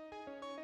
あ!